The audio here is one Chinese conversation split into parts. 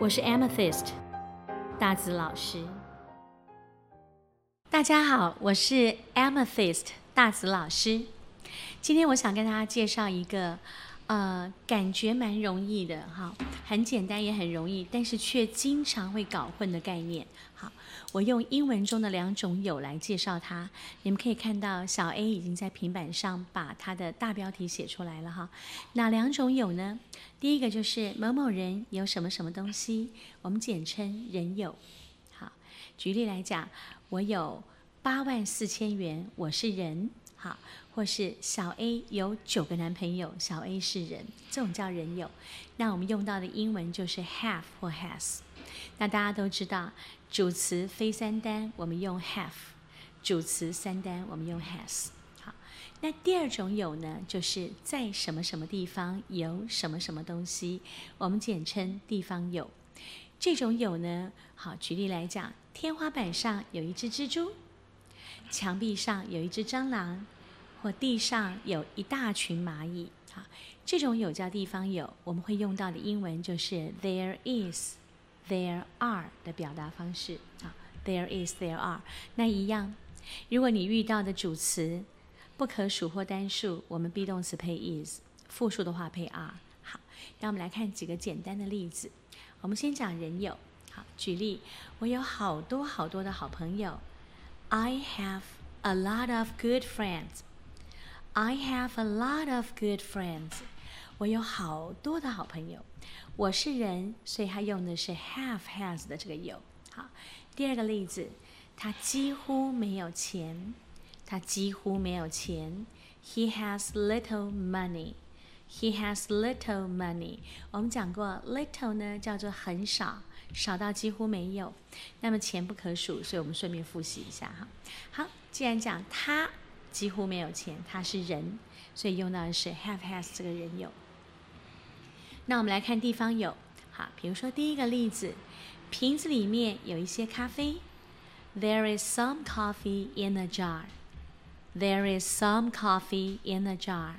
我是 Amethyst 大紫老师。大家好，我是 Amethyst 大紫老师。今天我想跟大家介绍一个，呃，感觉蛮容易的哈，很简单也很容易，但是却经常会搞混的概念。好。我用英文中的两种有来介绍它。你们可以看到，小 A 已经在平板上把它的大标题写出来了哈。哪两种有呢？第一个就是某某人有什么什么东西，我们简称人有。好，举例来讲，我有八万四千元，我是人。好，或是小 A 有九个男朋友，小 A 是人，这种叫人有。那我们用到的英文就是 have 或 has。那大家都知道。主词非三单，我们用 have；主词三单，我们用 has。好，那第二种有呢，就是在什么什么地方有什么什么东西，我们简称地方有。这种有呢，好，举例来讲，天花板上有一只蜘蛛，墙壁上有一只蟑螂，或地上有一大群蚂蚁。好，这种有叫地方有，我们会用到的英文就是 there is。There are 的表达方式啊，There is, there are。那一样，如果你遇到的主词不可数或单数，我们 be 动词配 is；复数的话配 are。好，那我们来看几个简单的例子。我们先讲人有。好，举例，我有好多好多的好朋友。I have a lot of good friends. I have a lot of good friends. 我有好多的好朋友，我是人，所以他用的是 have has 的这个有。好，第二个例子，他几乎没有钱，他几乎没有钱。He has little money. He has little money. 我们讲过，little 呢叫做很少，少到几乎没有。那么钱不可数，所以我们顺便复习一下哈。好，既然讲他几乎没有钱，他是人，所以用到的是 have has 这个人有。那我们来看地方有，好，比如说第一个例子，瓶子里面有一些咖啡。There is some coffee in a jar. There is some coffee in a jar.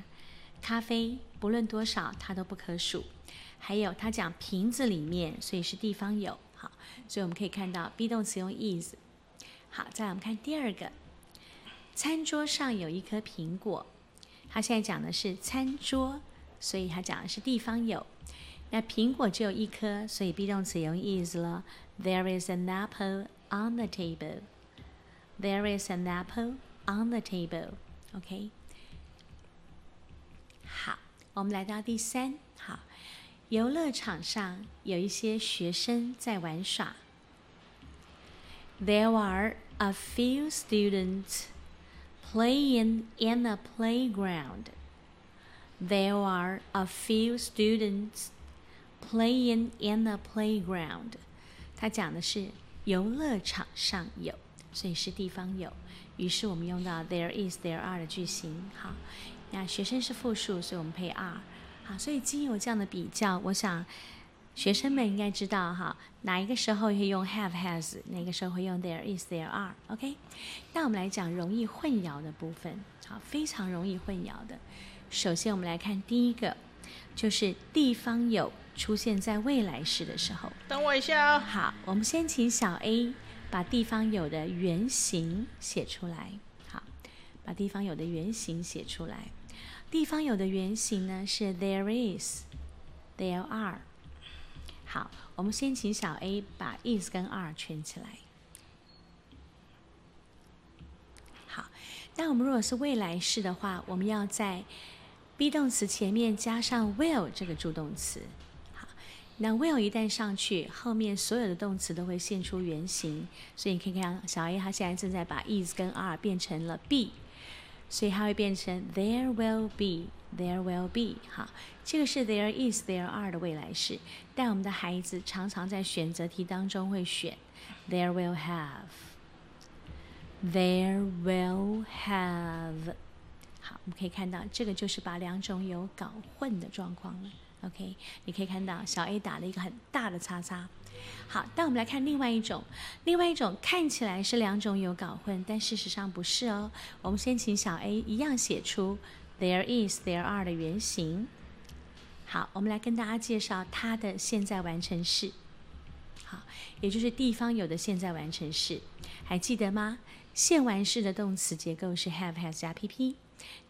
咖啡不论多少，它都不可数。还有，它讲瓶子里面，所以是地方有。好，所以我们可以看到 be 动词用 is。好，再来我们看第二个，餐桌上有一颗苹果。它现在讲的是餐桌。所以他讲的是地方有，那苹果只有一颗，所以 be 动词用 is 了。There is an apple on the table. There is an apple on the table. OK。我们来到第三。好，游乐场上有一些学生在玩耍。There are a few students playing in the playground. There are a few students playing in the playground. 它讲的是游乐场上有，所以是地方有。于是我们用到 there is, there are 的句型。好，那学生是复数，所以我们配 are。好，所以经由这样的比较，我想学生们应该知道哈，哪一个时候会用 have has，哪个时候会用 there is, there are。OK，那我们来讲容易混淆的部分。好，非常容易混淆的。首先，我们来看第一个，就是地方有出现在未来式的时候。等我一下哦。好，我们先请小 A 把地方有的原型写出来。好，把地方有的原型写出来。地方有的原型呢是 there is，there are。好，我们先请小 A 把 is 跟 are 圈起来。好，那我们如果是未来式的话，我们要在 be 动词前面加上 will 这个助动词，好，那 will 一旦上去，后面所有的动词都会现出原形，所以你可以看小 A 他现在正在把 is 跟 are 变成了 be，所以它会变成 there will be，there will be，好，这个是 there is there are 的未来式，但我们的孩子常常在选择题当中会选 there will have，there will have。好，我们可以看到，这个就是把两种有搞混的状况了。OK，你可以看到小 A 打了一个很大的叉叉。好，但我们来看另外一种，另外一种看起来是两种有搞混，但事实上不是哦。我们先请小 A 一样写出 there is there are 的原型。好，我们来跟大家介绍它的现在完成式。好，也就是地方有的现在完成式，还记得吗？现完式的动词结构是 have has 加 PP。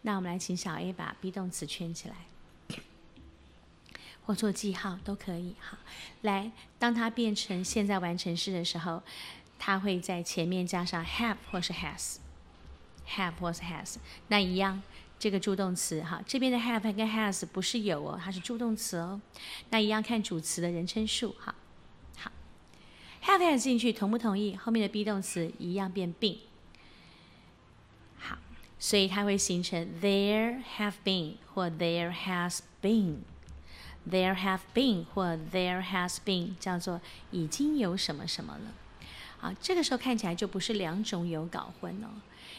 那我们来请小 A 把 be 动词圈起来，或做记号都可以。哈，来，当它变成现在完成式的时候，它会在前面加上 have 或是 has，have 或是 has。那一样，这个助动词哈，这边的 have 跟 has 不是有哦，它是助动词哦。那一样看主词的人称数哈。好，have has 进去同不同意？后面的 be 动词一样变 been。好。所以它会形成 there have been 或 there has been There have been 或 there has been 叫做已经有什么什么了。啊，这个时候看起来就不是两种有搞混哦，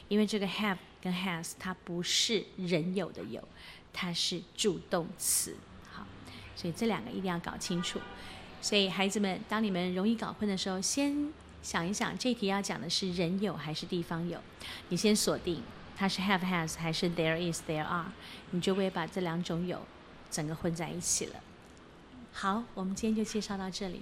因为这个 have 跟 has 它不是人有的有，它是助动词。好，所以这两个一定要搞清楚。所以孩子们，当你们容易搞混的时候，先想一想这题要讲的是人有还是地方有，你先锁定。它是 have has 还是 there is there are，你就会把这两种有整个混在一起了。好我们今天就介绍到这里。